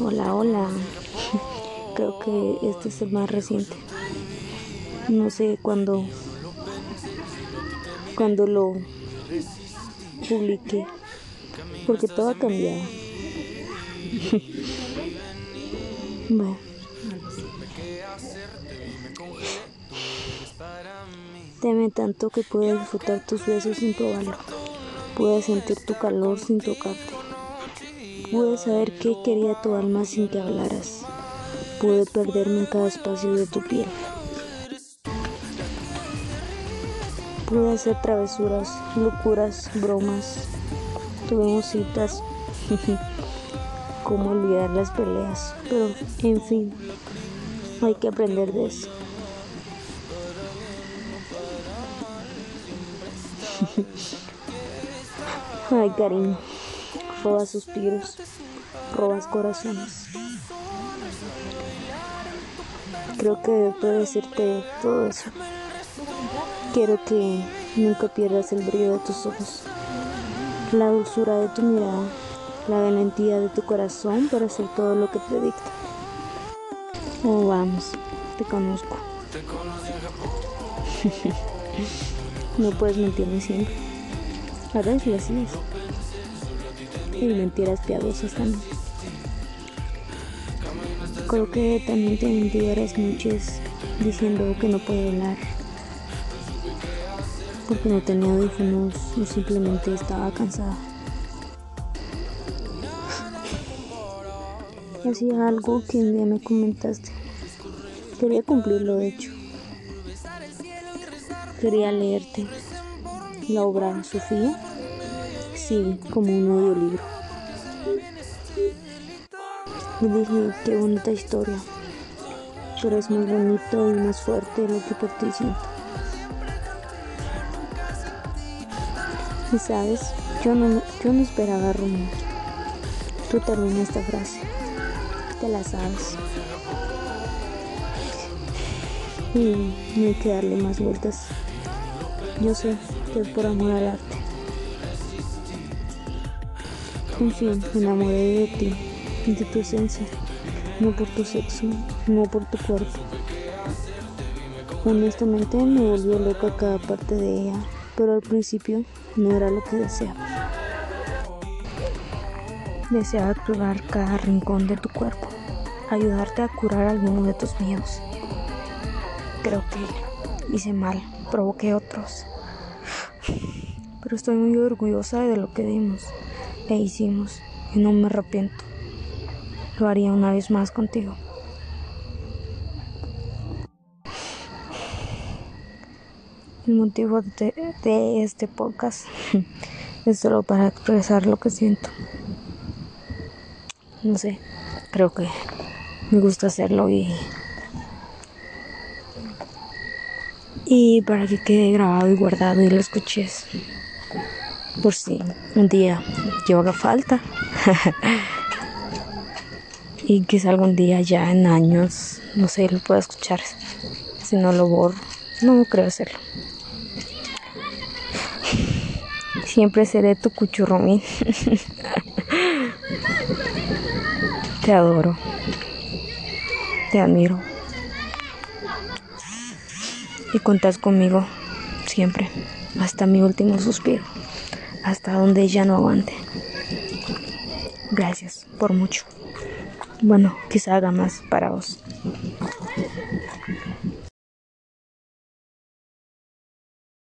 Hola, hola. Creo que este es el más reciente. No sé cuándo cuando lo publiqué porque todo ha cambiado. bueno. Teme tanto que puedes disfrutar tus besos sin probarlo. Puedes sentir tu calor sin tocarte. Pude saber qué quería tu alma sin que hablaras. Pude perderme en cada espacio de tu piel. Pude hacer travesuras, locuras, bromas. Tuvimos citas. Cómo olvidar las peleas. Pero, en fin, hay que aprender de eso. Ay, cariño robas suspiros, robas corazones. Creo que puedo decirte todo eso. Quiero que nunca pierdas el brillo de tus ojos, la dulzura de tu mirada, la valentía de tu corazón para hacer todo lo que te dicta. Oh, vamos, te conozco. no puedes mentirme siempre. A veces lo hacías y mentiras piadosas también. Creo que también te mentiras muchas diciendo que no puede hablar porque no tenía audífonos o simplemente estaba cansada. Hacía algo que un día me comentaste. Quería cumplirlo, de hecho. Quería leerte la obra Sofía sí, como un audiolibro. Y dije, qué bonita historia, pero es muy bonito y más fuerte lo que por ti siento. Y sabes, yo no, yo no esperaba rumor. Tú termina esta frase, te la sabes. Y no hay que darle más vueltas. Yo sé que es por amor al arte. En fin, me enamoré de ti, de tu esencia, no por tu sexo, no por tu cuerpo. Honestamente me volvió loca cada parte de ella, pero al principio no era lo que deseaba. Deseaba explorar cada rincón de tu cuerpo, ayudarte a curar alguno de tus miedos. Creo que hice mal, provoqué otros, pero estoy muy orgullosa de lo que dimos e hicimos y no me arrepiento. Lo haría una vez más contigo. El motivo de, este podcast es solo para expresar lo que siento. No sé, creo que me gusta hacerlo y y para que quede grabado y guardado y lo escuches por si un día yo haga falta. y quizá algún día ya en años, no sé, lo pueda escuchar. Si no lo borro, no creo hacerlo. Siempre seré tu cuchurrumín. Te adoro. Te admiro. Y cuentas conmigo siempre, hasta mi último suspiro hasta donde ya no aguante. Gracias por mucho. Bueno, quizá haga más para vos.